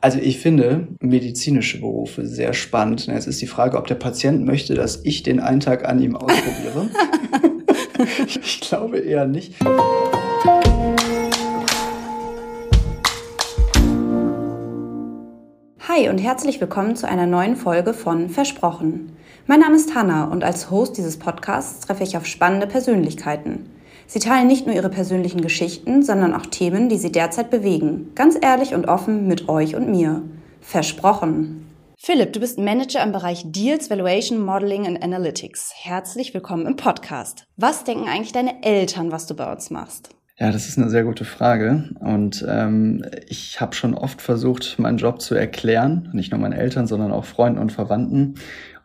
Also ich finde medizinische Berufe sehr spannend. Jetzt ist die Frage, ob der Patient möchte, dass ich den einen Tag an ihm ausprobiere. ich glaube eher nicht. Hi und herzlich willkommen zu einer neuen Folge von Versprochen. Mein Name ist Hanna und als Host dieses Podcasts treffe ich auf spannende Persönlichkeiten. Sie teilen nicht nur ihre persönlichen Geschichten, sondern auch Themen, die sie derzeit bewegen. Ganz ehrlich und offen mit euch und mir. Versprochen. Philipp, du bist Manager im Bereich Deals, Valuation, Modeling and Analytics. Herzlich willkommen im Podcast. Was denken eigentlich deine Eltern, was du bei uns machst? Ja, das ist eine sehr gute Frage. Und ähm, ich habe schon oft versucht, meinen Job zu erklären, nicht nur meinen Eltern, sondern auch Freunden und Verwandten.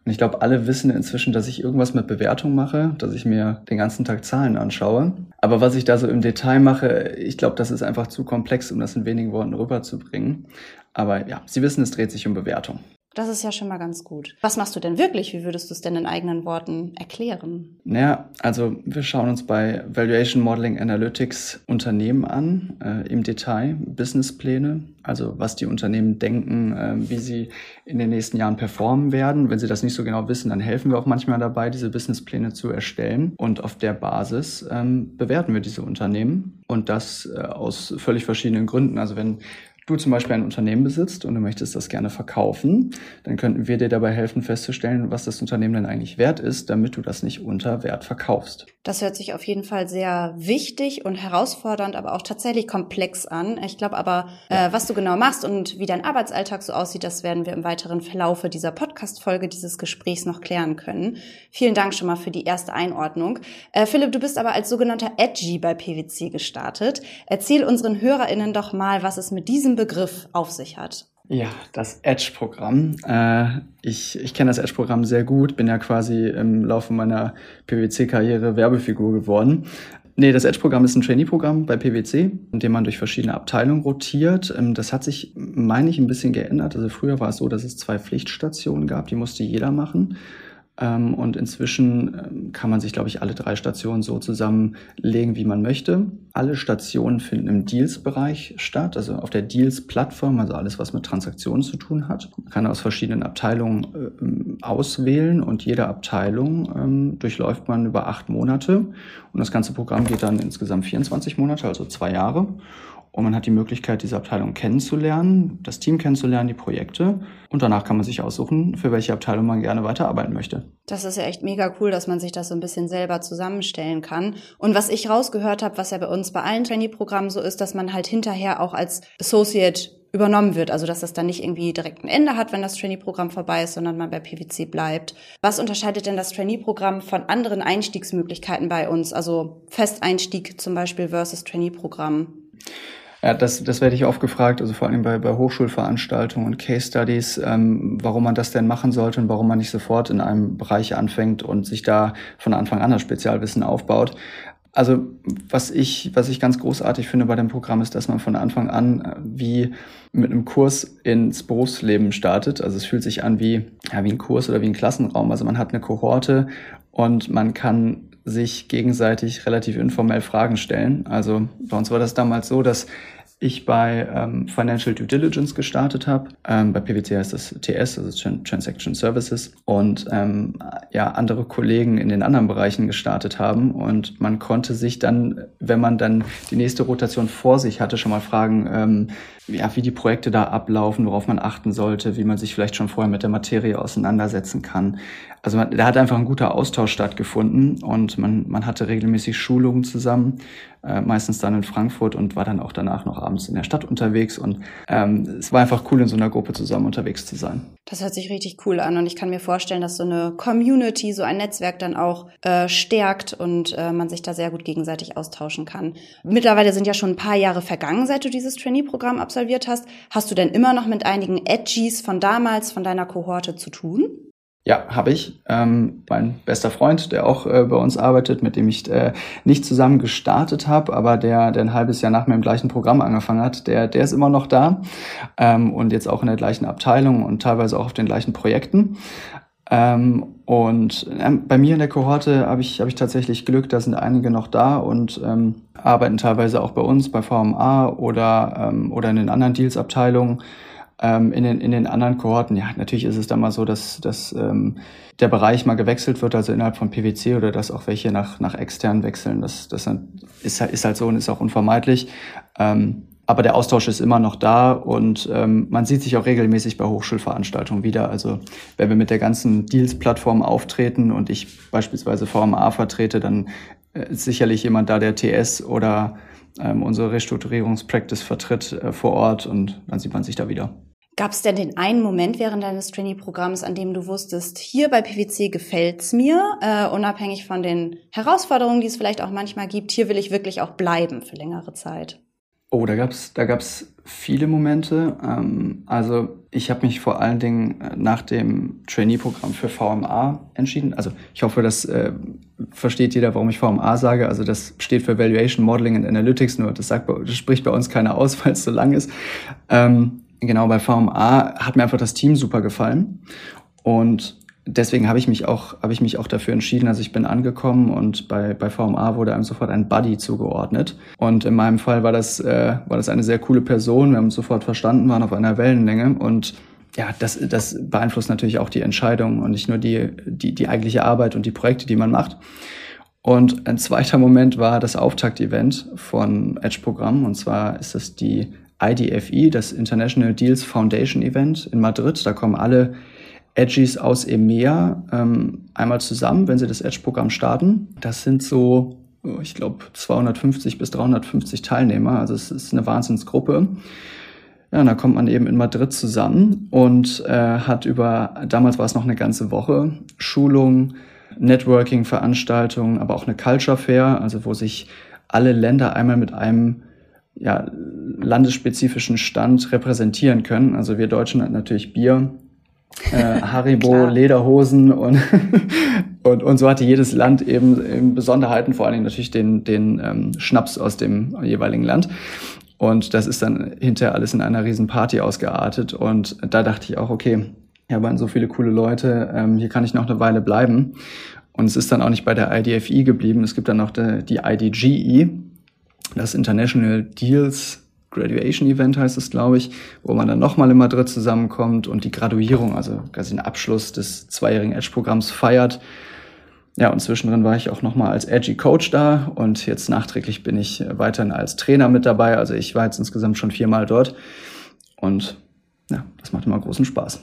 Und ich glaube, alle wissen inzwischen, dass ich irgendwas mit Bewertung mache, dass ich mir den ganzen Tag Zahlen anschaue. Aber was ich da so im Detail mache, ich glaube, das ist einfach zu komplex, um das in wenigen Worten rüberzubringen. Aber ja, Sie wissen, es dreht sich um Bewertung. Das ist ja schon mal ganz gut. Was machst du denn wirklich? Wie würdest du es denn in eigenen Worten erklären? Naja, also wir schauen uns bei Valuation Modeling Analytics Unternehmen an, äh, im Detail, Businesspläne, also was die Unternehmen denken, äh, wie sie in den nächsten Jahren performen werden. Wenn sie das nicht so genau wissen, dann helfen wir auch manchmal dabei, diese Businesspläne zu erstellen. Und auf der Basis ähm, bewerten wir diese Unternehmen und das äh, aus völlig verschiedenen Gründen. Also wenn du zum Beispiel ein Unternehmen besitzt und du möchtest das gerne verkaufen, dann könnten wir dir dabei helfen festzustellen, was das Unternehmen denn eigentlich wert ist, damit du das nicht unter Wert verkaufst. Das hört sich auf jeden Fall sehr wichtig und herausfordernd, aber auch tatsächlich komplex an. Ich glaube aber, äh, was du genau machst und wie dein Arbeitsalltag so aussieht, das werden wir im weiteren Verlaufe dieser Podcast-Folge, dieses Gesprächs noch klären können. Vielen Dank schon mal für die erste Einordnung. Äh, Philipp, du bist aber als sogenannter Edgy bei PwC gestartet. Erzähl unseren HörerInnen doch mal, was es mit diesem diesen Begriff auf sich hat. Ja, das Edge-Programm. Äh, ich ich kenne das Edge-Programm sehr gut, bin ja quasi im Laufe meiner PwC-Karriere Werbefigur geworden. Nee, das Edge-Programm ist ein Trainee-Programm bei PwC, in dem man durch verschiedene Abteilungen rotiert. Ähm, das hat sich, meine ich, ein bisschen geändert. Also früher war es so, dass es zwei Pflichtstationen gab, die musste jeder machen. Ähm, und inzwischen ähm, kann man sich, glaube ich, alle drei Stationen so zusammenlegen, wie man möchte. Alle Stationen finden im Deals-Bereich statt, also auf der Deals-Plattform, also alles, was mit Transaktionen zu tun hat. Man kann aus verschiedenen Abteilungen äh, auswählen und jede Abteilung ähm, durchläuft man über acht Monate. Und das ganze Programm geht dann insgesamt 24 Monate, also zwei Jahre. Und man hat die Möglichkeit, diese Abteilung kennenzulernen, das Team kennenzulernen, die Projekte. Und danach kann man sich aussuchen, für welche Abteilung man gerne weiterarbeiten möchte. Das ist ja echt mega cool, dass man sich das so ein bisschen selber zusammenstellen kann. Und was ich rausgehört habe, was ja bei uns bei allen Trainee-Programmen so ist, dass man halt hinterher auch als Associate übernommen wird. Also dass das dann nicht irgendwie direkt ein Ende hat, wenn das Trainee-Programm vorbei ist, sondern man bei PwC bleibt. Was unterscheidet denn das Trainee-Programm von anderen Einstiegsmöglichkeiten bei uns? Also Festeinstieg zum Beispiel versus Trainee-Programm? Ja, das, das werde ich oft gefragt, also vor allem bei, bei Hochschulveranstaltungen und Case Studies, ähm, warum man das denn machen sollte und warum man nicht sofort in einem Bereich anfängt und sich da von Anfang an das Spezialwissen aufbaut. Also was ich, was ich ganz großartig finde bei dem Programm ist, dass man von Anfang an äh, wie mit einem Kurs ins Berufsleben startet. Also es fühlt sich an wie, ja, wie ein Kurs oder wie ein Klassenraum. Also man hat eine Kohorte und man kann sich gegenseitig relativ informell Fragen stellen. Also bei uns war das damals so, dass ich bei ähm, Financial Due Diligence gestartet habe. Ähm, bei PwC heißt das TS, also Transaction Services. Und ähm, ja, andere Kollegen in den anderen Bereichen gestartet haben. Und man konnte sich dann, wenn man dann die nächste Rotation vor sich hatte, schon mal fragen, ähm, ja, wie die Projekte da ablaufen, worauf man achten sollte, wie man sich vielleicht schon vorher mit der Materie auseinandersetzen kann. Also man, da hat einfach ein guter Austausch stattgefunden und man, man hatte regelmäßig Schulungen zusammen, äh, meistens dann in Frankfurt und war dann auch danach noch abends in der Stadt unterwegs und ähm, es war einfach cool, in so einer Gruppe zusammen unterwegs zu sein. Das hört sich richtig cool an und ich kann mir vorstellen, dass so eine Community, so ein Netzwerk dann auch äh, stärkt und äh, man sich da sehr gut gegenseitig austauschen kann. Mittlerweile sind ja schon ein paar Jahre vergangen, seit du dieses Trainee-Programm absolviert hast. Hast du denn immer noch mit einigen Edgies von damals, von deiner Kohorte zu tun? Ja, habe ich. Ähm, mein bester Freund, der auch äh, bei uns arbeitet, mit dem ich äh, nicht zusammen gestartet habe, aber der, der ein halbes Jahr nach mir im gleichen Programm angefangen hat, der, der ist immer noch da ähm, und jetzt auch in der gleichen Abteilung und teilweise auch auf den gleichen Projekten. Ähm, und ähm, bei mir in der Kohorte habe ich, hab ich tatsächlich Glück, da sind einige noch da und ähm, arbeiten teilweise auch bei uns, bei VMA oder, ähm, oder in den anderen Deals-Abteilungen. Ähm, in, den, in den anderen Kohorten, ja, natürlich ist es dann mal so, dass, dass ähm, der Bereich mal gewechselt wird, also innerhalb von PwC oder dass auch welche nach, nach extern wechseln. Das, das ist, ist halt so und ist auch unvermeidlich. Ähm, aber der Austausch ist immer noch da und ähm, man sieht sich auch regelmäßig bei Hochschulveranstaltungen wieder. Also wenn wir mit der ganzen Deals-Plattform auftreten und ich beispielsweise VMA vertrete, dann äh, ist sicherlich jemand da, der TS oder ähm, unsere Restrukturierungspractice vertritt äh, vor Ort und dann sieht man sich da wieder. Gab es denn den einen Moment während deines Trainee-Programms, an dem du wusstest, hier bei PwC gefällt's mir, äh, unabhängig von den Herausforderungen, die es vielleicht auch manchmal gibt, hier will ich wirklich auch bleiben für längere Zeit? Oh, da gab's da gab's viele Momente. Ähm, also ich habe mich vor allen Dingen äh, nach dem Trainee-Programm für VMA entschieden. Also ich hoffe, das äh, versteht jeder, warum ich VMA sage. Also das steht für Valuation Modeling and Analytics, nur das, sagt, das spricht bei uns keiner aus, weil es so lang ist. Ähm, genau, bei VMA hat mir einfach das Team super gefallen. Und deswegen habe ich mich auch habe ich mich auch dafür entschieden. Also ich bin angekommen und bei bei VMA wurde einem sofort ein Buddy zugeordnet. Und in meinem Fall war das äh, war das eine sehr coole Person. Wir haben uns sofort verstanden, waren auf einer Wellenlänge und ja, das, das beeinflusst natürlich auch die Entscheidung und nicht nur die, die, die eigentliche Arbeit und die Projekte, die man macht. Und ein zweiter Moment war das Auftakt-Event von Edge-Programm. Und zwar ist es die IDFE, das International Deals Foundation Event in Madrid. Da kommen alle Edgies aus EMEA ähm, einmal zusammen, wenn sie das Edge-Programm starten. Das sind so, oh, ich glaube, 250 bis 350 Teilnehmer. Also es ist eine Wahnsinnsgruppe. Ja, da kommt man eben in Madrid zusammen und äh, hat über, damals war es noch eine ganze Woche, Schulung, Networking, Veranstaltungen, aber auch eine Culture Fair, also wo sich alle Länder einmal mit einem ja, landesspezifischen Stand repräsentieren können. Also wir Deutschen hatten natürlich Bier, äh, Haribo, Lederhosen und, und, und so hatte jedes Land eben, eben Besonderheiten, vor allen Dingen natürlich den, den ähm, Schnaps aus dem jeweiligen Land. Und das ist dann hinterher alles in einer riesen Party ausgeartet. Und da dachte ich auch, okay, hier waren so viele coole Leute, ähm, hier kann ich noch eine Weile bleiben. Und es ist dann auch nicht bei der IDFI geblieben. Es gibt dann noch die, die IDGE, das International Deals Graduation Event heißt es, glaube ich, wo man dann nochmal in Madrid zusammenkommt und die Graduierung, also quasi den Abschluss des zweijährigen Edge-Programms feiert. Ja, und zwischendrin war ich auch nochmal als Edgy Coach da und jetzt nachträglich bin ich weiterhin als Trainer mit dabei. Also ich war jetzt insgesamt schon viermal dort und ja, das macht immer großen Spaß.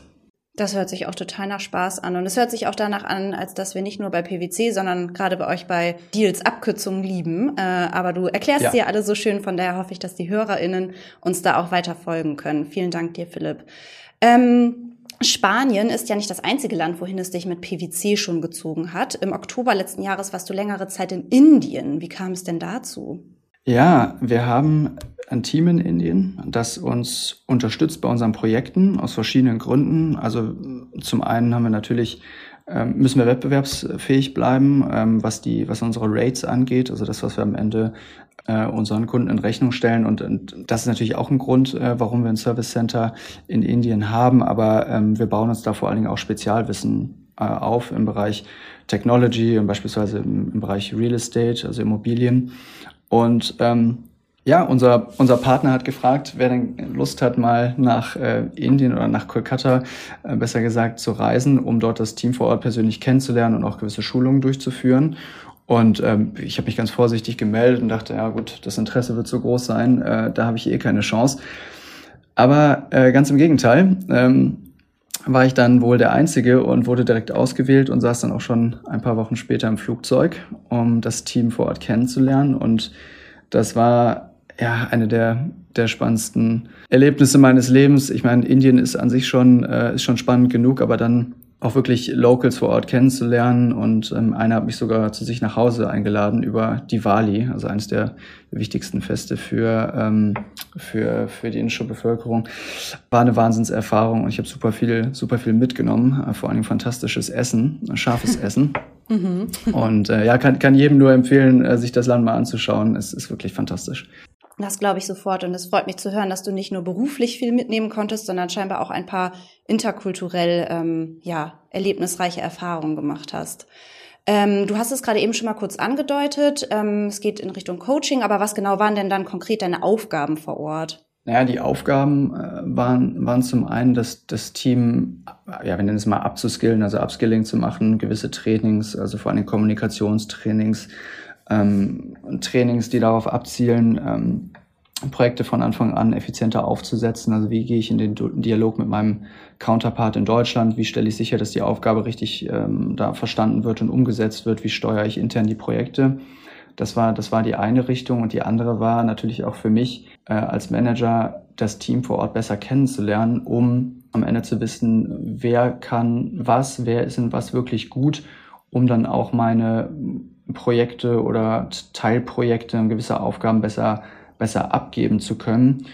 Das hört sich auch total nach Spaß an. Und es hört sich auch danach an, als dass wir nicht nur bei PwC, sondern gerade bei euch bei Deals Abkürzungen lieben. Äh, aber du erklärst ja. sie ja alle so schön, von daher hoffe ich, dass die HörerInnen uns da auch weiter folgen können. Vielen Dank dir, Philipp. Ähm, Spanien ist ja nicht das einzige Land, wohin es dich mit PwC schon gezogen hat. Im Oktober letzten Jahres warst du längere Zeit in Indien. Wie kam es denn dazu? Ja, wir haben ein Team in Indien, das uns unterstützt bei unseren Projekten aus verschiedenen Gründen. Also zum einen haben wir natürlich ähm, müssen wir wettbewerbsfähig bleiben, ähm, was die, was unsere Rates angeht, also das, was wir am Ende äh, unseren Kunden in Rechnung stellen. Und, das ist natürlich auch ein Grund, äh, warum wir ein Service Center in Indien haben. Aber ähm, wir bauen uns da vor allen Dingen auch Spezialwissen äh, auf im Bereich Technology und beispielsweise im Bereich Real Estate, also Immobilien. Und ähm, ja, unser, unser Partner hat gefragt, wer denn Lust hat, mal nach äh, Indien oder nach Kolkata, äh, besser gesagt, zu reisen, um dort das Team vor Ort persönlich kennenzulernen und auch gewisse Schulungen durchzuführen. Und ähm, ich habe mich ganz vorsichtig gemeldet und dachte, ja gut, das Interesse wird so groß sein, äh, da habe ich eh keine Chance. Aber äh, ganz im Gegenteil, ähm, war ich dann wohl der Einzige und wurde direkt ausgewählt und saß dann auch schon ein paar Wochen später im Flugzeug, um das Team vor Ort kennenzulernen. Und das war ja eine der, der spannendsten Erlebnisse meines Lebens. Ich meine, Indien ist an sich schon, äh, ist schon spannend genug, aber dann auch wirklich Locals vor Ort kennenzulernen. Und ähm, einer hat mich sogar zu sich nach Hause eingeladen über Diwali, also eines der wichtigsten Feste für, ähm, für, für die indische Bevölkerung. War eine Wahnsinnserfahrung und ich habe super viel, super viel mitgenommen, äh, vor allem fantastisches Essen, scharfes Essen. Mhm. Und äh, ja, kann, kann jedem nur empfehlen, äh, sich das Land mal anzuschauen. Es ist wirklich fantastisch. Das glaube ich sofort und es freut mich zu hören, dass du nicht nur beruflich viel mitnehmen konntest, sondern scheinbar auch ein paar interkulturell ähm, ja erlebnisreiche Erfahrungen gemacht hast. Ähm, du hast es gerade eben schon mal kurz angedeutet. Ähm, es geht in Richtung Coaching, aber was genau waren denn dann konkret deine Aufgaben vor Ort? Naja, die Aufgaben äh, waren, waren zum einen, dass das Team, ja, wir nennen es mal abzuskillen, also Upskilling zu machen, gewisse Trainings, also vor allem Kommunikationstrainings, ähm, Trainings, die darauf abzielen, ähm, Projekte von Anfang an effizienter aufzusetzen. Also wie gehe ich in den Dialog mit meinem Counterpart in Deutschland? Wie stelle ich sicher, dass die Aufgabe richtig ähm, da verstanden wird und umgesetzt wird? Wie steuere ich intern die Projekte? Das war, das war die eine Richtung und die andere war natürlich auch für mich äh, als Manager das Team vor Ort besser kennenzulernen, um am Ende zu wissen, wer kann was, wer ist in was wirklich gut, um dann auch meine Projekte oder Teilprojekte, gewisse Aufgaben besser besser abgeben zu können.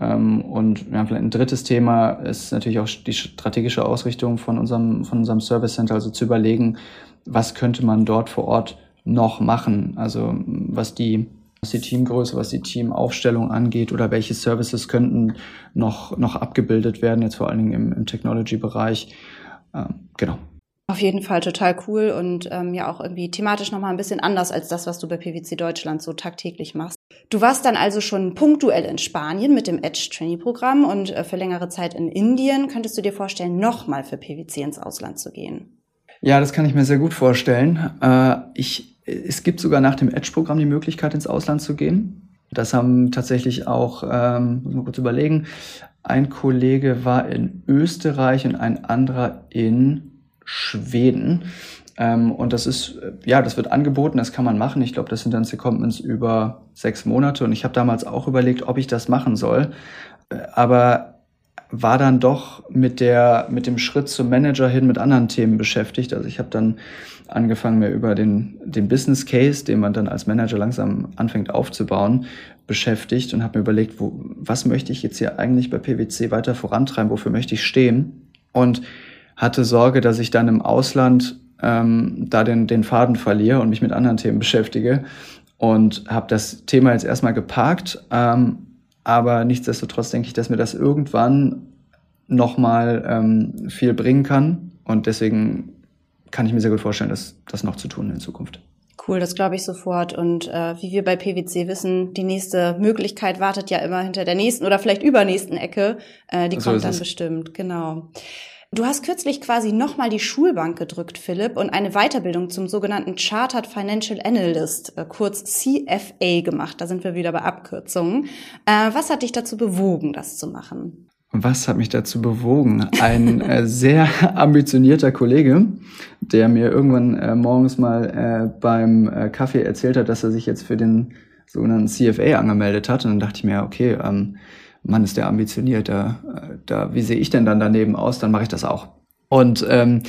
Ähm, und ja, vielleicht ein drittes Thema ist natürlich auch die strategische Ausrichtung von unserem, von unserem Service Center, also zu überlegen, was könnte man dort vor Ort noch machen? Also was die, was die Teamgröße, was die Teamaufstellung angeht oder welche Services könnten noch, noch abgebildet werden, jetzt vor allen Dingen im, im Technology-Bereich. Ähm, genau. Auf jeden Fall total cool und ähm, ja auch irgendwie thematisch nochmal ein bisschen anders als das, was du bei PwC Deutschland so tagtäglich machst. Du warst dann also schon punktuell in Spanien mit dem Edge Trainee Programm und äh, für längere Zeit in Indien. Könntest du dir vorstellen, nochmal für PwC ins Ausland zu gehen? Ja, das kann ich mir sehr gut vorstellen. Äh, ich, es gibt sogar nach dem Edge-Programm die Möglichkeit, ins Ausland zu gehen. Das haben tatsächlich auch, ähm, muss mal kurz überlegen, ein Kollege war in Österreich und ein anderer in Schweden. Ähm, und das ist, äh, ja, das wird angeboten, das kann man machen. Ich glaube, das sind dann Secondments über sechs Monate. Und ich habe damals auch überlegt, ob ich das machen soll. Äh, aber war dann doch mit der mit dem Schritt zum Manager hin mit anderen Themen beschäftigt. Also ich habe dann angefangen mir über den den Business Case, den man dann als Manager langsam anfängt aufzubauen, beschäftigt und habe mir überlegt, wo, was möchte ich jetzt hier eigentlich bei PwC weiter vorantreiben, wofür möchte ich stehen und hatte Sorge, dass ich dann im Ausland ähm, da den, den Faden verliere und mich mit anderen Themen beschäftige. Und habe das Thema jetzt erstmal geparkt. Ähm, aber nichtsdestotrotz denke ich, dass mir das irgendwann nochmal ähm, viel bringen kann. Und deswegen kann ich mir sehr gut vorstellen, das, das noch zu tun in Zukunft. Cool, das glaube ich sofort. Und äh, wie wir bei PwC wissen, die nächste Möglichkeit wartet ja immer hinter der nächsten oder vielleicht übernächsten Ecke. Äh, die so kommt dann bestimmt, genau. Du hast kürzlich quasi nochmal die Schulbank gedrückt, Philipp, und eine Weiterbildung zum sogenannten Chartered Financial Analyst, äh, kurz CFA, gemacht. Da sind wir wieder bei Abkürzungen. Äh, was hat dich dazu bewogen, das zu machen? Was hat mich dazu bewogen? Ein äh, sehr ambitionierter Kollege, der mir irgendwann äh, morgens mal äh, beim äh, Kaffee erzählt hat, dass er sich jetzt für den sogenannten CFA angemeldet hat. Und dann dachte ich mir, okay, ähm, Mann, ist der ambitioniert, da, da, wie sehe ich denn dann daneben aus, dann mache ich das auch. Und ähm,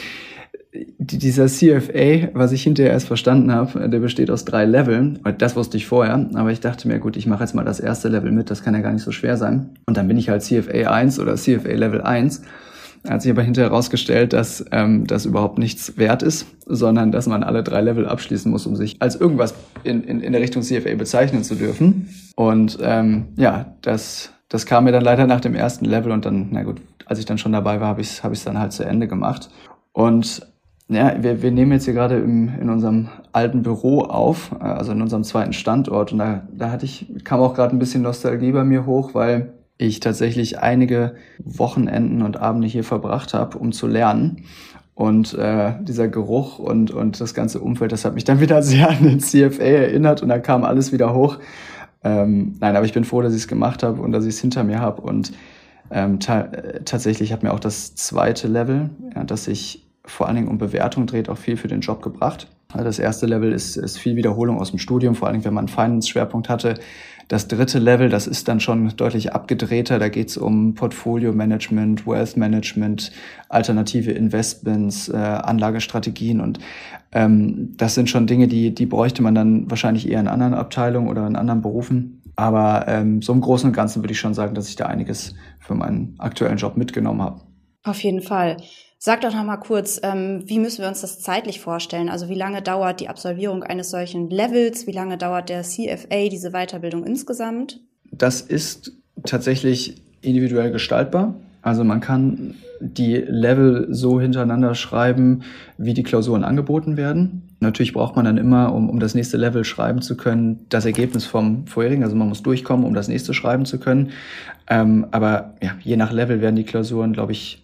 dieser CFA, was ich hinterher erst verstanden habe, der besteht aus drei Leveln. Das wusste ich vorher, aber ich dachte mir, gut, ich mache jetzt mal das erste Level mit, das kann ja gar nicht so schwer sein. Und dann bin ich halt CFA 1 oder CFA Level 1. Hat sich aber hinterher herausgestellt, dass ähm, das überhaupt nichts wert ist, sondern dass man alle drei Level abschließen muss, um sich als irgendwas in, in, in der Richtung CFA bezeichnen zu dürfen. Und ähm, ja, das das kam mir dann leider nach dem ersten Level und dann, na gut, als ich dann schon dabei war, habe ich es hab dann halt zu Ende gemacht. Und ja, wir, wir nehmen jetzt hier gerade im, in unserem alten Büro auf, äh, also in unserem zweiten Standort. Und da, da hatte ich, kam auch gerade ein bisschen Nostalgie bei mir hoch, weil ich tatsächlich einige Wochenenden und Abende hier verbracht habe, um zu lernen. Und äh, dieser Geruch und, und das ganze Umfeld, das hat mich dann wieder sehr an den CFA erinnert und da kam alles wieder hoch. Ähm, nein, aber ich bin froh, dass ich es gemacht habe und dass ich es hinter mir habe. Und ähm, ta tatsächlich hat mir auch das zweite Level, ja, das sich vor allen Dingen um Bewertung dreht, auch viel für den Job gebracht. Also das erste Level ist, ist viel Wiederholung aus dem Studium, vor allen Dingen, wenn man einen Finance-Schwerpunkt hatte. Das dritte Level, das ist dann schon deutlich abgedrehter. Da geht es um Portfolio-Management, Wealth-Management, alternative Investments, äh, Anlagestrategien. Und ähm, das sind schon Dinge, die, die bräuchte man dann wahrscheinlich eher in anderen Abteilungen oder in anderen Berufen. Aber ähm, so im Großen und Ganzen würde ich schon sagen, dass ich da einiges für meinen aktuellen Job mitgenommen habe. Auf jeden Fall. Sag doch noch mal kurz, ähm, wie müssen wir uns das zeitlich vorstellen? Also wie lange dauert die Absolvierung eines solchen Levels? Wie lange dauert der CFA, diese Weiterbildung insgesamt? Das ist tatsächlich individuell gestaltbar. Also man kann die Level so hintereinander schreiben, wie die Klausuren angeboten werden. Natürlich braucht man dann immer, um, um das nächste Level schreiben zu können, das Ergebnis vom vorherigen. Also man muss durchkommen, um das nächste schreiben zu können. Ähm, aber ja, je nach Level werden die Klausuren, glaube ich,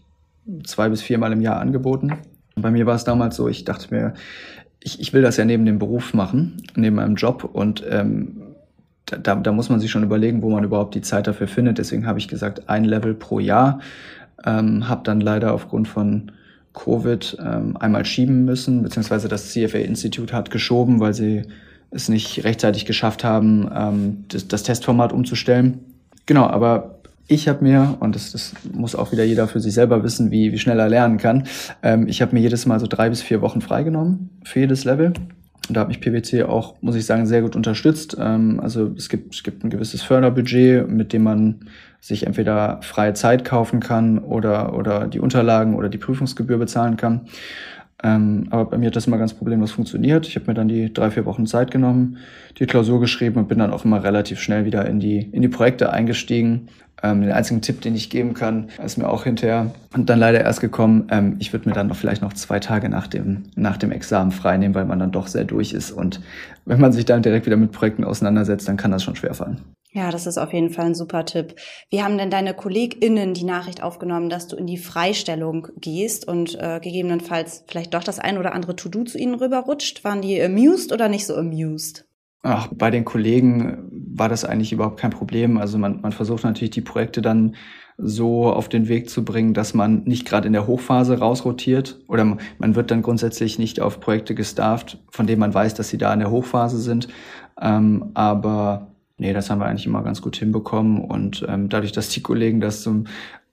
zwei bis viermal im Jahr angeboten. Bei mir war es damals so, ich dachte mir, ich, ich will das ja neben dem Beruf machen, neben meinem Job und ähm, da, da muss man sich schon überlegen, wo man überhaupt die Zeit dafür findet. Deswegen habe ich gesagt, ein Level pro Jahr. Ähm, habe dann leider aufgrund von Covid ähm, einmal schieben müssen, beziehungsweise das CFA-Institut hat geschoben, weil sie es nicht rechtzeitig geschafft haben, ähm, das, das Testformat umzustellen. Genau, aber ich habe mir, und das, das muss auch wieder jeder für sich selber wissen, wie, wie schnell er lernen kann, ähm, ich habe mir jedes Mal so drei bis vier Wochen freigenommen für jedes Level. Und da hat mich PwC auch, muss ich sagen, sehr gut unterstützt. Ähm, also es gibt, es gibt ein gewisses Förderbudget, mit dem man sich entweder freie Zeit kaufen kann oder, oder die Unterlagen oder die Prüfungsgebühr bezahlen kann. Ähm, aber bei mir hat das immer ganz problemlos funktioniert. Ich habe mir dann die drei, vier Wochen Zeit genommen, die Klausur geschrieben und bin dann auch immer relativ schnell wieder in die, in die Projekte eingestiegen. Ähm, den einzigen Tipp, den ich geben kann, ist mir auch hinterher und dann leider erst gekommen, ähm, ich würde mir dann noch vielleicht noch zwei Tage nach dem, nach dem Examen freinehmen, weil man dann doch sehr durch ist. Und wenn man sich dann direkt wieder mit Projekten auseinandersetzt, dann kann das schon schwerfallen. Ja, das ist auf jeden Fall ein super Tipp. Wie haben denn deine KollegInnen die Nachricht aufgenommen, dass du in die Freistellung gehst und äh, gegebenenfalls vielleicht doch das ein oder andere To-Do zu ihnen rüberrutscht? Waren die amused oder nicht so amused? Ach, bei den Kollegen war das eigentlich überhaupt kein Problem. Also man, man versucht natürlich die Projekte dann so auf den Weg zu bringen, dass man nicht gerade in der Hochphase rausrotiert oder man wird dann grundsätzlich nicht auf Projekte gestafft, von denen man weiß, dass sie da in der Hochphase sind. Ähm, aber nee, das haben wir eigentlich immer ganz gut hinbekommen. Und ähm, dadurch, dass die Kollegen das zum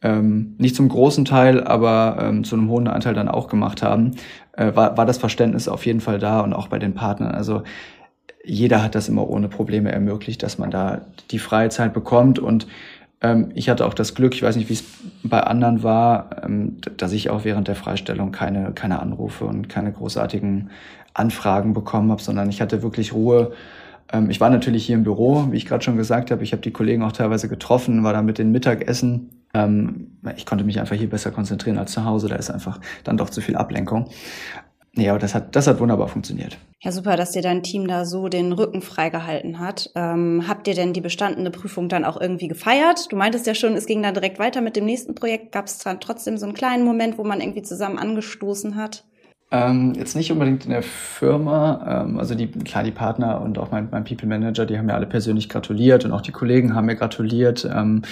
ähm, nicht zum großen Teil, aber ähm, zu einem hohen Anteil dann auch gemacht haben, äh, war, war das Verständnis auf jeden Fall da und auch bei den Partnern. Also jeder hat das immer ohne Probleme ermöglicht, dass man da die freie Zeit bekommt. Und ähm, ich hatte auch das Glück, ich weiß nicht, wie es bei anderen war, ähm, dass ich auch während der Freistellung keine, keine Anrufe und keine großartigen Anfragen bekommen habe, sondern ich hatte wirklich Ruhe ähm, ich war natürlich hier im Büro, wie ich gerade schon gesagt habe. Ich habe die Kollegen auch teilweise getroffen, war da mit den Mittagessen. Ähm, ich konnte mich einfach hier besser konzentrieren als zu Hause. Da ist einfach dann doch zu viel Ablenkung. Aber das hat, das hat wunderbar funktioniert. Ja, super, dass dir dein Team da so den Rücken freigehalten hat. Ähm, habt ihr denn die bestandene Prüfung dann auch irgendwie gefeiert? Du meintest ja schon, es ging dann direkt weiter mit dem nächsten Projekt. Gab es dann trotzdem so einen kleinen Moment, wo man irgendwie zusammen angestoßen hat? Ähm, jetzt nicht unbedingt in der Firma, ähm, also die, klar, die Partner und auch mein, mein People Manager, die haben mir alle persönlich gratuliert und auch die Kollegen haben mir gratuliert. Ähm,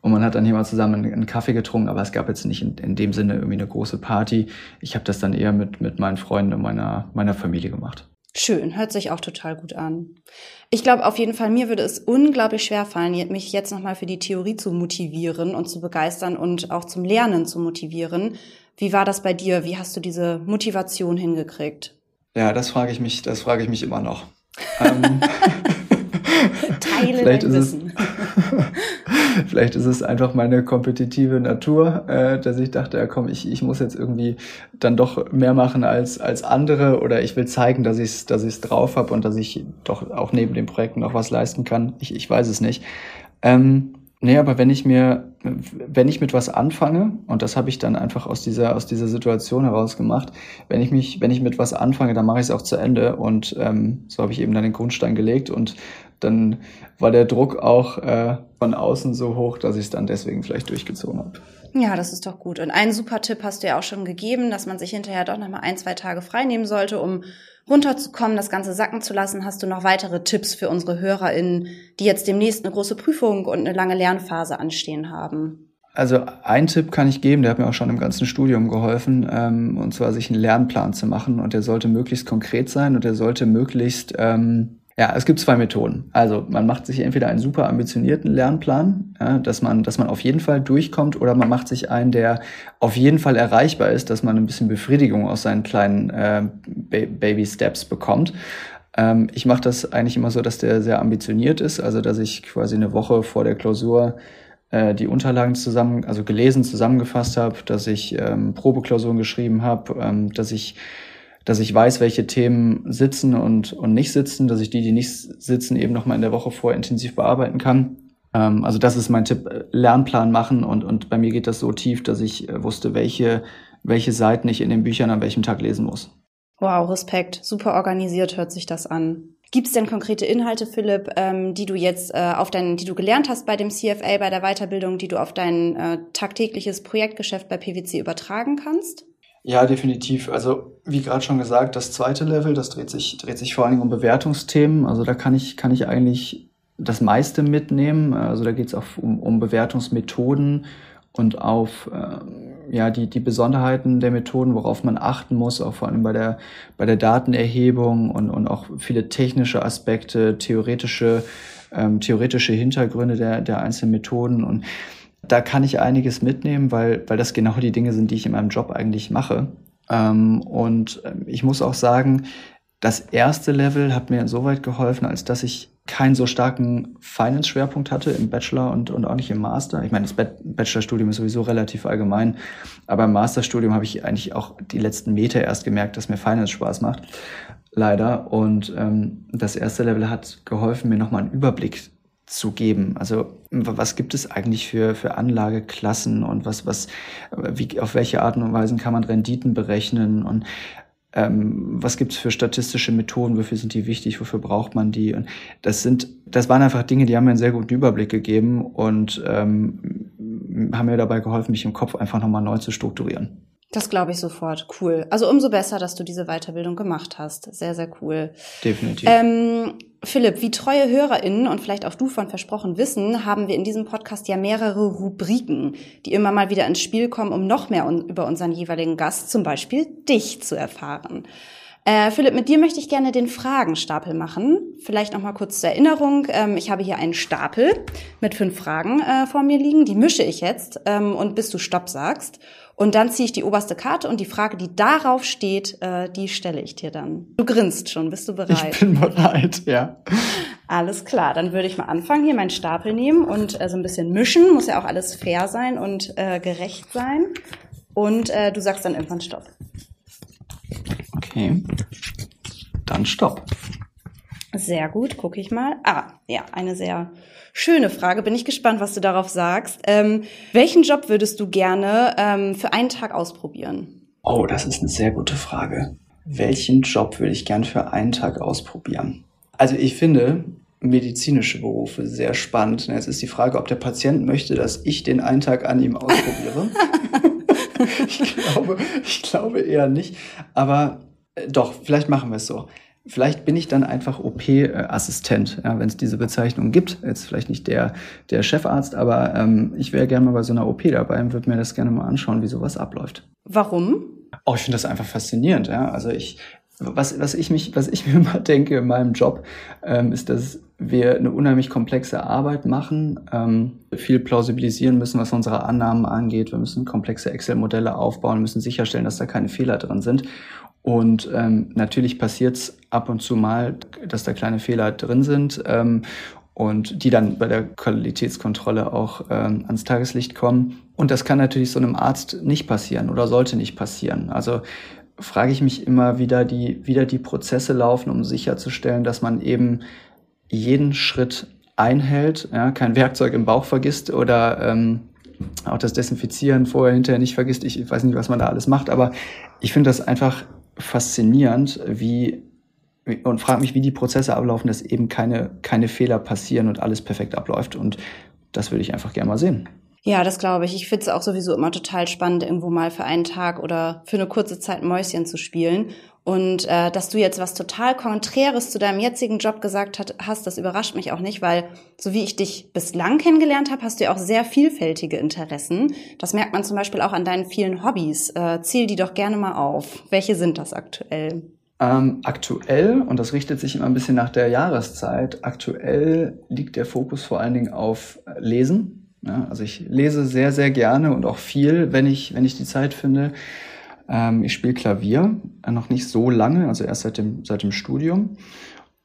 und man hat dann hier mal zusammen einen, Kaffee getrunken, aber es gab jetzt nicht in, in dem Sinne irgendwie eine große Party. Ich habe das dann eher mit, mit meinen Freunden und meiner, meiner Familie gemacht. Schön, hört sich auch total gut an. Ich glaube auf jeden Fall, mir würde es unglaublich schwer fallen, mich jetzt nochmal für die Theorie zu motivieren und zu begeistern und auch zum Lernen zu motivieren. Wie war das bei dir? Wie hast du diese Motivation hingekriegt? Ja, das frage ich mich, das frage ich mich immer noch. ähm, Teile vielleicht ist Wissen. Es, vielleicht ist es einfach meine kompetitive Natur, äh, dass ich dachte, ja komm, ich, ich muss jetzt irgendwie dann doch mehr machen als, als andere oder ich will zeigen, dass ich es dass ich's drauf habe und dass ich doch auch neben den Projekten noch was leisten kann. Ich, ich weiß es nicht. Ähm, Nee, aber wenn ich mir, wenn ich mit was anfange, und das habe ich dann einfach aus dieser, aus dieser Situation heraus gemacht, wenn ich mich, wenn ich mit was anfange, dann mache ich es auch zu Ende. Und ähm, so habe ich eben dann den Grundstein gelegt und dann war der Druck auch äh, von außen so hoch, dass ich es dann deswegen vielleicht durchgezogen habe. Ja, das ist doch gut. Und einen super Tipp hast du ja auch schon gegeben, dass man sich hinterher doch nochmal ein, zwei Tage frei nehmen sollte, um runterzukommen, das Ganze sacken zu lassen. Hast du noch weitere Tipps für unsere HörerInnen, die jetzt demnächst eine große Prüfung und eine lange Lernphase anstehen haben? Also ein Tipp kann ich geben, der hat mir auch schon im ganzen Studium geholfen, ähm, und zwar sich einen Lernplan zu machen und der sollte möglichst konkret sein und der sollte möglichst ähm, ja, es gibt zwei Methoden. Also man macht sich entweder einen super ambitionierten Lernplan, ja, dass man, dass man auf jeden Fall durchkommt, oder man macht sich einen, der auf jeden Fall erreichbar ist, dass man ein bisschen Befriedigung aus seinen kleinen äh, Baby Steps bekommt. Ähm, ich mache das eigentlich immer so, dass der sehr ambitioniert ist, also dass ich quasi eine Woche vor der Klausur äh, die Unterlagen zusammen, also gelesen, zusammengefasst habe, dass ich ähm, Probeklausuren geschrieben habe, ähm, dass ich dass ich weiß, welche Themen sitzen und, und nicht sitzen, dass ich die, die nicht sitzen, eben nochmal in der Woche vorher intensiv bearbeiten kann. Ähm, also das ist mein Tipp, äh, Lernplan machen und, und bei mir geht das so tief, dass ich äh, wusste, welche, welche Seiten ich in den Büchern an welchem Tag lesen muss. Wow, Respekt. Super organisiert hört sich das an. Gibt es denn konkrete Inhalte, Philipp, ähm, die du jetzt äh, auf dein, die du gelernt hast bei dem CFA, bei der Weiterbildung, die du auf dein äh, tagtägliches Projektgeschäft bei PwC übertragen kannst? Ja, definitiv. Also wie gerade schon gesagt, das zweite Level, das dreht sich, dreht sich vor allen Dingen um Bewertungsthemen. Also da kann ich, kann ich eigentlich das meiste mitnehmen. Also da geht es auch um, um Bewertungsmethoden und auf äh, ja, die, die Besonderheiten der Methoden, worauf man achten muss, auch vor allem bei der, bei der Datenerhebung und, und auch viele technische Aspekte, theoretische, ähm, theoretische Hintergründe der, der einzelnen Methoden. Und da kann ich einiges mitnehmen, weil, weil das genau die Dinge sind, die ich in meinem Job eigentlich mache. Ähm, und ähm, ich muss auch sagen, das erste Level hat mir insoweit geholfen, als dass ich keinen so starken Finance-Schwerpunkt hatte im Bachelor und, und auch nicht im Master. Ich meine, das Bachelorstudium ist sowieso relativ allgemein, aber im Masterstudium habe ich eigentlich auch die letzten Meter erst gemerkt, dass mir Finance Spaß macht. Leider. Und ähm, das erste Level hat geholfen, mir nochmal einen Überblick zu geben. Also was gibt es eigentlich für, für Anlageklassen und was, was, wie, auf welche Art und Weise kann man Renditen berechnen und ähm, was gibt es für statistische Methoden, wofür sind die wichtig, wofür braucht man die? Und das sind, das waren einfach Dinge, die haben mir einen sehr guten Überblick gegeben und ähm, haben mir dabei geholfen, mich im Kopf einfach nochmal neu zu strukturieren. Das glaube ich sofort. Cool. Also umso besser, dass du diese Weiterbildung gemacht hast. Sehr, sehr cool. Definitiv. Ähm, Philipp, wie treue HörerInnen und vielleicht auch du von Versprochen wissen, haben wir in diesem Podcast ja mehrere Rubriken, die immer mal wieder ins Spiel kommen, um noch mehr un über unseren jeweiligen Gast, zum Beispiel dich, zu erfahren. Äh, Philipp, mit dir möchte ich gerne den Fragenstapel machen. Vielleicht noch mal kurz zur Erinnerung. Ähm, ich habe hier einen Stapel mit fünf Fragen äh, vor mir liegen. Die mische ich jetzt ähm, und bis du Stopp sagst. Und dann ziehe ich die oberste Karte und die Frage, die darauf steht, äh, die stelle ich dir dann. Du grinst schon, bist du bereit? Ich bin bereit, ja. Alles klar, dann würde ich mal anfangen, hier meinen Stapel nehmen und äh, so ein bisschen mischen. Muss ja auch alles fair sein und äh, gerecht sein. Und äh, du sagst dann irgendwann Stopp. Okay. Dann Stopp. Sehr gut, gucke ich mal. Ah, ja, eine sehr Schöne Frage. Bin ich gespannt, was du darauf sagst. Ähm, welchen Job würdest du gerne ähm, für einen Tag ausprobieren? Oh, das ist eine sehr gute Frage. Welchen Job würde ich gern für einen Tag ausprobieren? Also ich finde medizinische Berufe sehr spannend. Jetzt ist die Frage, ob der Patient möchte, dass ich den einen Tag an ihm ausprobiere. ich, glaube, ich glaube eher nicht. Aber doch, vielleicht machen wir es so. Vielleicht bin ich dann einfach OP-Assistent, ja, wenn es diese Bezeichnung gibt. Jetzt vielleicht nicht der, der Chefarzt, aber ähm, ich wäre gerne mal bei so einer OP dabei und würde mir das gerne mal anschauen, wie sowas abläuft. Warum? Oh, ich finde das einfach faszinierend. Ja. Also ich, was, was ich mich, was ich mir immer denke in meinem Job, ähm, ist, dass wir eine unheimlich komplexe Arbeit machen, ähm, viel plausibilisieren müssen, was unsere Annahmen angeht. Wir müssen komplexe Excel-Modelle aufbauen, müssen sicherstellen, dass da keine Fehler drin sind. Und ähm, natürlich passiert es ab und zu mal, dass da kleine Fehler drin sind ähm, und die dann bei der Qualitätskontrolle auch ähm, ans Tageslicht kommen. Und das kann natürlich so einem Arzt nicht passieren oder sollte nicht passieren. Also frage ich mich immer, wie da die, wie da die Prozesse laufen, um sicherzustellen, dass man eben jeden Schritt einhält, ja, kein Werkzeug im Bauch vergisst oder ähm, auch das Desinfizieren vorher, hinterher nicht vergisst. Ich weiß nicht, was man da alles macht, aber ich finde das einfach faszinierend, wie und frage mich, wie die Prozesse ablaufen, dass eben keine, keine Fehler passieren und alles perfekt abläuft. Und das würde ich einfach gerne mal sehen. Ja, das glaube ich. Ich finde es auch sowieso immer total spannend, irgendwo mal für einen Tag oder für eine kurze Zeit Mäuschen zu spielen. Und äh, dass du jetzt was total Konträres zu deinem jetzigen Job gesagt hat, hast, das überrascht mich auch nicht, weil so wie ich dich bislang kennengelernt habe, hast du ja auch sehr vielfältige Interessen. Das merkt man zum Beispiel auch an deinen vielen Hobbys. Äh, zähl die doch gerne mal auf. Welche sind das aktuell? Ähm, aktuell, und das richtet sich immer ein bisschen nach der Jahreszeit, aktuell liegt der Fokus vor allen Dingen auf Lesen. Ja, also ich lese sehr, sehr gerne und auch viel, wenn ich, wenn ich die Zeit finde. Ähm, ich spiele Klavier, äh, noch nicht so lange, also erst seit dem, seit dem Studium.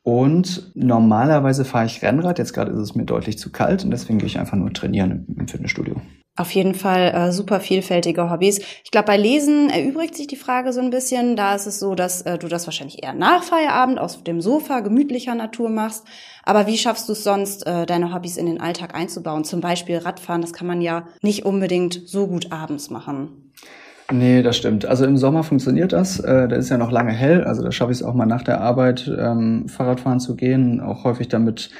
Und normalerweise fahre ich Rennrad. Jetzt gerade ist es mir deutlich zu kalt und deswegen gehe ich einfach nur trainieren im, im Fitnessstudio. Auf jeden Fall äh, super vielfältige Hobbys. Ich glaube, bei Lesen erübrigt sich die Frage so ein bisschen. Da ist es so, dass äh, du das wahrscheinlich eher nach Feierabend aus dem Sofa gemütlicher Natur machst. Aber wie schaffst du es sonst, äh, deine Hobbys in den Alltag einzubauen? Zum Beispiel Radfahren, das kann man ja nicht unbedingt so gut abends machen. Nee, das stimmt. Also im Sommer funktioniert das. Äh, da ist ja noch lange hell. Also da schaffe ich es auch mal nach der Arbeit, ähm, Fahrradfahren zu gehen. Auch häufig dann mit,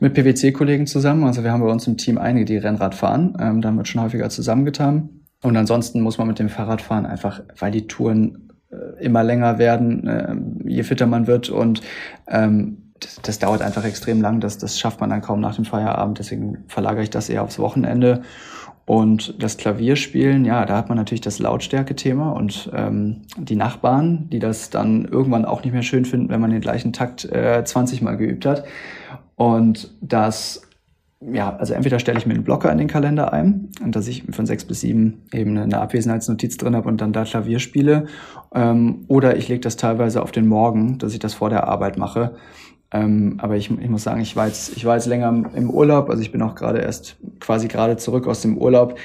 mit PwC-Kollegen zusammen. Also wir haben bei uns im Team einige, die Rennrad fahren. Ähm, da haben wir schon häufiger zusammengetan. Und ansonsten muss man mit dem Fahrradfahren einfach, weil die Touren äh, immer länger werden, äh, je fitter man wird und ähm, das, das dauert einfach extrem lang. Das, das schafft man dann kaum nach dem Feierabend. Deswegen verlagere ich das eher aufs Wochenende. Und das Klavierspielen, ja, da hat man natürlich das Lautstärke-Thema und ähm, die Nachbarn, die das dann irgendwann auch nicht mehr schön finden, wenn man den gleichen Takt äh, 20 Mal geübt hat. Und das, ja, also entweder stelle ich mir einen Blocker in den Kalender ein, und dass ich von sechs bis sieben eben eine Abwesenheitsnotiz drin habe und dann da Klavier spiele. Ähm, oder ich lege das teilweise auf den Morgen, dass ich das vor der Arbeit mache. Ähm, aber ich, ich muss sagen, ich war, jetzt, ich war jetzt länger im Urlaub, also ich bin auch gerade erst quasi gerade zurück aus dem Urlaub.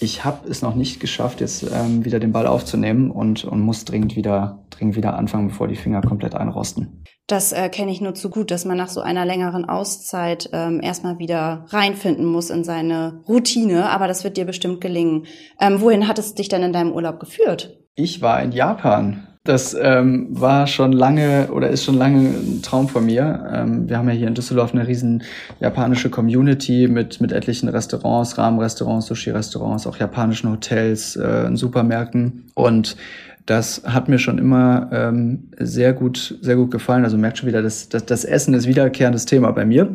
Ich habe es noch nicht geschafft, jetzt ähm, wieder den Ball aufzunehmen und, und muss dringend wieder, dringend wieder anfangen, bevor die Finger komplett einrosten. Das äh, kenne ich nur zu gut, dass man nach so einer längeren Auszeit ähm, erstmal wieder reinfinden muss in seine Routine, aber das wird dir bestimmt gelingen. Ähm, wohin hat es dich denn in deinem Urlaub geführt? Ich war in Japan. Das ähm, war schon lange oder ist schon lange ein Traum von mir. Ähm, wir haben ja hier in Düsseldorf eine riesen japanische Community mit, mit etlichen Restaurants, Rahmenrestaurants, Sushi-Restaurants, auch japanischen Hotels, äh, Supermärkten. Und das hat mir schon immer ähm, sehr gut, sehr gut gefallen. Also merkt schon wieder, dass, dass das Essen ist wiederkehrendes Thema bei mir.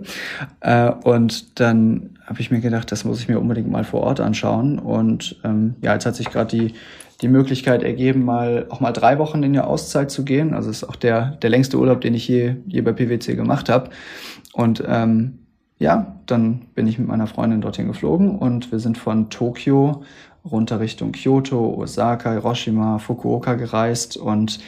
Äh, und dann habe ich mir gedacht, das muss ich mir unbedingt mal vor Ort anschauen. Und ähm, ja, jetzt hat sich gerade die die Möglichkeit ergeben, mal auch mal drei Wochen in die Auszeit zu gehen. Also es ist auch der, der längste Urlaub, den ich je, je bei PwC gemacht habe. Und ähm, ja, dann bin ich mit meiner Freundin dorthin geflogen und wir sind von Tokio runter Richtung Kyoto, Osaka, Hiroshima, Fukuoka gereist und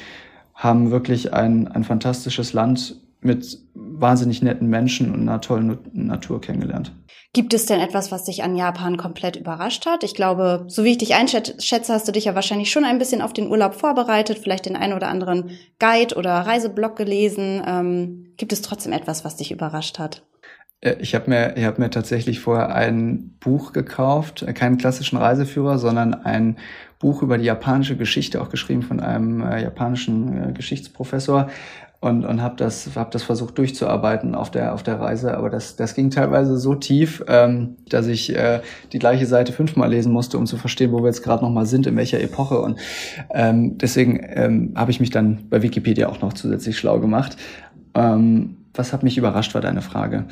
haben wirklich ein, ein fantastisches Land mit wahnsinnig netten Menschen und einer tollen Natur kennengelernt. Gibt es denn etwas, was dich an Japan komplett überrascht hat? Ich glaube, so wie ich dich einschätze, hast du dich ja wahrscheinlich schon ein bisschen auf den Urlaub vorbereitet, vielleicht den einen oder anderen Guide oder Reiseblog gelesen. Ähm, gibt es trotzdem etwas, was dich überrascht hat? Äh, ich habe mir, ich hab mir tatsächlich vorher ein Buch gekauft, äh, keinen klassischen Reiseführer, sondern ein Buch über die japanische Geschichte, auch geschrieben von einem äh, japanischen äh, Geschichtsprofessor, und, und habe das, hab das versucht durchzuarbeiten auf der, auf der Reise. Aber das, das ging teilweise so tief, ähm, dass ich äh, die gleiche Seite fünfmal lesen musste, um zu verstehen, wo wir jetzt gerade nochmal sind, in welcher Epoche. Und ähm, deswegen ähm, habe ich mich dann bei Wikipedia auch noch zusätzlich schlau gemacht. Ähm, was hat mich überrascht, war deine Frage.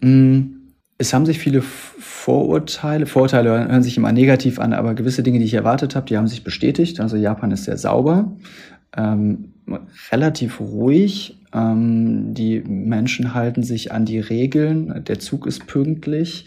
Mhm. Mm, es haben sich viele Vorurteile, Vorurteile hören sich immer negativ an, aber gewisse Dinge, die ich erwartet habe, die haben sich bestätigt. Also Japan ist sehr sauber ähm, relativ ruhig. Ähm, die Menschen halten sich an die Regeln. Der Zug ist pünktlich.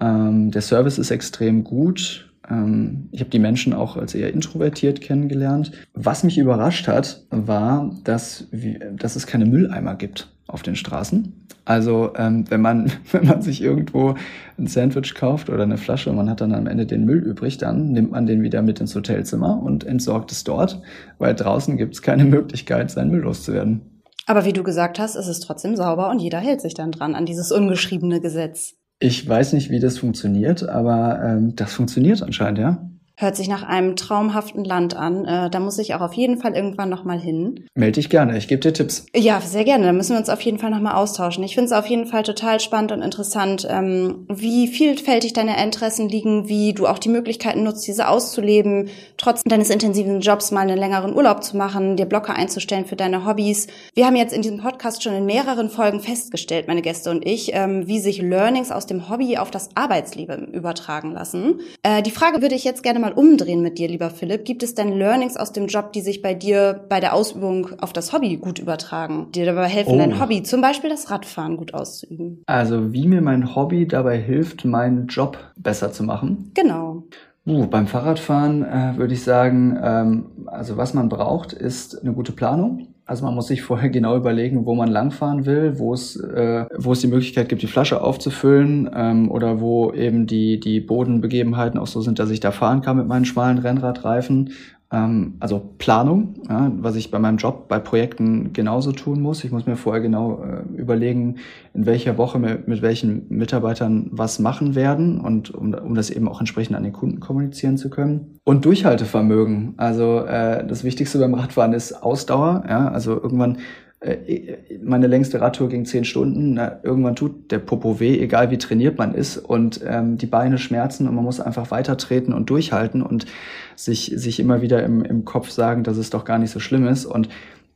Ähm, der Service ist extrem gut. Ähm, ich habe die Menschen auch als eher introvertiert kennengelernt. Was mich überrascht hat, war, dass, dass es keine Mülleimer gibt auf den Straßen. Also ähm, wenn, man, wenn man sich irgendwo ein Sandwich kauft oder eine Flasche und man hat dann am Ende den Müll übrig, dann nimmt man den wieder mit ins Hotelzimmer und entsorgt es dort, weil draußen gibt es keine Möglichkeit, seinen Müll loszuwerden. Aber wie du gesagt hast, ist es trotzdem sauber und jeder hält sich dann dran an dieses ungeschriebene Gesetz. Ich weiß nicht, wie das funktioniert, aber ähm, das funktioniert anscheinend, ja. Hört sich nach einem traumhaften Land an. Äh, da muss ich auch auf jeden Fall irgendwann nochmal hin. Melde dich gerne, ich gebe dir Tipps. Ja, sehr gerne. Da müssen wir uns auf jeden Fall nochmal austauschen. Ich finde es auf jeden Fall total spannend und interessant, ähm, wie vielfältig deine Interessen liegen, wie du auch die Möglichkeiten nutzt, diese auszuleben, trotz deines intensiven Jobs mal einen längeren Urlaub zu machen, dir Blocker einzustellen für deine Hobbys. Wir haben jetzt in diesem Podcast schon in mehreren Folgen festgestellt, meine Gäste und ich, ähm, wie sich Learnings aus dem Hobby auf das Arbeitsleben übertragen lassen. Äh, die Frage würde ich jetzt gerne mal mal umdrehen mit dir, lieber Philipp. Gibt es denn Learnings aus dem Job, die sich bei dir bei der Ausübung auf das Hobby gut übertragen, dir dabei helfen, oh. dein Hobby, zum Beispiel das Radfahren, gut auszuüben? Also wie mir mein Hobby dabei hilft, meinen Job besser zu machen? Genau. Uh, beim Fahrradfahren äh, würde ich sagen, ähm, also was man braucht, ist eine gute Planung. Also man muss sich vorher genau überlegen, wo man langfahren will, wo es, äh, wo es die Möglichkeit gibt, die Flasche aufzufüllen ähm, oder wo eben die, die Bodenbegebenheiten auch so sind, dass ich da fahren kann mit meinen schmalen Rennradreifen. Ähm, also Planung, ja, was ich bei meinem Job, bei Projekten genauso tun muss. Ich muss mir vorher genau äh, überlegen, in welcher Woche mit, mit, welchen Mitarbeitern was machen werden und um, um das eben auch entsprechend an den Kunden kommunizieren zu können. Und Durchhaltevermögen. Also äh, das Wichtigste beim Radfahren ist Ausdauer. Ja, also irgendwann meine längste Radtour ging zehn Stunden. Na, irgendwann tut der Popo weh, egal wie trainiert man ist. Und ähm, die Beine schmerzen und man muss einfach weiter treten und durchhalten und sich, sich immer wieder im, im Kopf sagen, dass es doch gar nicht so schlimm ist. Und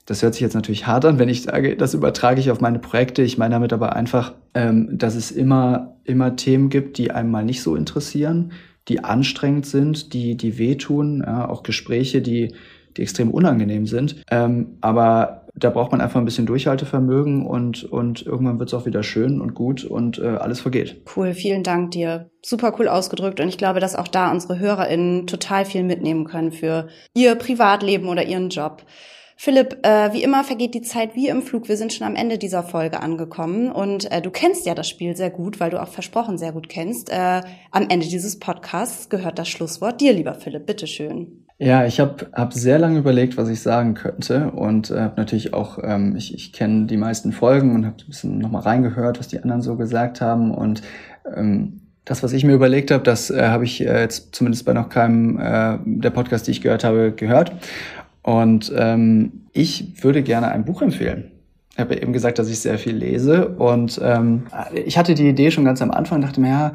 das hört sich jetzt natürlich hart an, wenn ich sage, das übertrage ich auf meine Projekte. Ich meine damit aber einfach, ähm, dass es immer, immer Themen gibt, die einem mal nicht so interessieren, die anstrengend sind, die, die wehtun, ja, auch Gespräche, die, die extrem unangenehm sind. Ähm, aber da braucht man einfach ein bisschen Durchhaltevermögen und, und irgendwann wird es auch wieder schön und gut und äh, alles vergeht. Cool, vielen Dank dir. Super cool ausgedrückt und ich glaube, dass auch da unsere HörerInnen total viel mitnehmen können für ihr Privatleben oder ihren Job. Philipp, äh, wie immer vergeht die Zeit wie im Flug. Wir sind schon am Ende dieser Folge angekommen und äh, du kennst ja das Spiel sehr gut, weil du auch Versprochen sehr gut kennst. Äh, am Ende dieses Podcasts gehört das Schlusswort dir, lieber Philipp. Bitteschön. Ja, ich habe hab sehr lange überlegt, was ich sagen könnte und äh, habe natürlich auch, ähm, ich, ich kenne die meisten Folgen und habe ein bisschen nochmal reingehört, was die anderen so gesagt haben und ähm, das, was ich mir überlegt habe, das äh, habe ich äh, jetzt zumindest bei noch keinem äh, der Podcasts, die ich gehört habe, gehört. Und ähm, ich würde gerne ein Buch empfehlen. Ich habe ja eben gesagt, dass ich sehr viel lese und ähm, ich hatte die Idee schon ganz am Anfang, dachte mir, ja,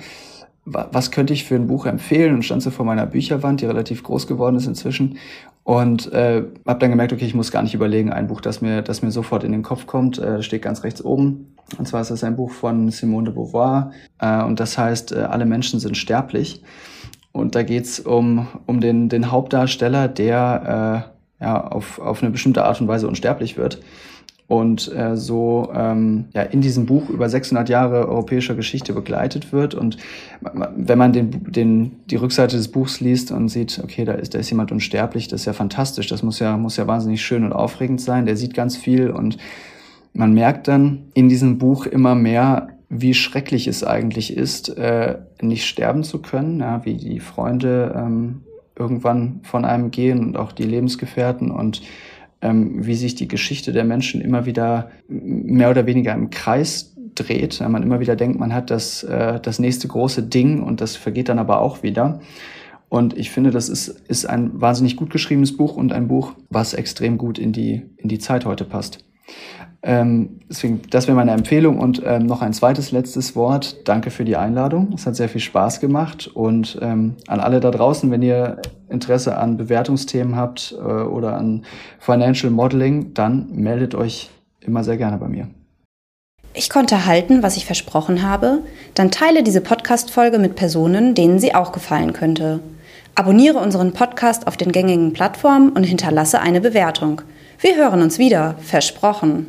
was könnte ich für ein Buch empfehlen und stand so vor meiner Bücherwand, die relativ groß geworden ist inzwischen und äh, habe dann gemerkt, okay, ich muss gar nicht überlegen, ein Buch, das mir, das mir sofort in den Kopf kommt, äh, steht ganz rechts oben. Und zwar ist das ein Buch von Simone de Beauvoir äh, und das heißt, äh, alle Menschen sind sterblich. Und da geht's um, um den, den Hauptdarsteller, der äh, ja, auf, auf eine bestimmte Art und Weise unsterblich wird und äh, so ähm, ja, in diesem Buch über 600 Jahre europäischer Geschichte begleitet wird. Und wenn man den, den, die Rückseite des Buchs liest und sieht, okay, da ist, da ist jemand unsterblich, das ist ja fantastisch, das muss ja, muss ja wahnsinnig schön und aufregend sein, der sieht ganz viel und man merkt dann in diesem Buch immer mehr, wie schrecklich es eigentlich ist, äh, nicht sterben zu können, ja, wie die Freunde ähm, irgendwann von einem gehen und auch die Lebensgefährten und ähm, wie sich die Geschichte der Menschen immer wieder mehr oder weniger im Kreis dreht. Man immer wieder denkt, man hat das, äh, das nächste große Ding und das vergeht dann aber auch wieder. Und ich finde, das ist, ist ein wahnsinnig gut geschriebenes Buch und ein Buch, was extrem gut in die, in die Zeit heute passt. Ähm, deswegen, das wäre meine Empfehlung. Und ähm, noch ein zweites, letztes Wort. Danke für die Einladung. Es hat sehr viel Spaß gemacht. Und ähm, an alle da draußen, wenn ihr Interesse an Bewertungsthemen habt äh, oder an Financial Modeling, dann meldet euch immer sehr gerne bei mir. Ich konnte halten, was ich versprochen habe. Dann teile diese Podcast-Folge mit Personen, denen sie auch gefallen könnte. Abonniere unseren Podcast auf den gängigen Plattformen und hinterlasse eine Bewertung. Wir hören uns wieder, versprochen.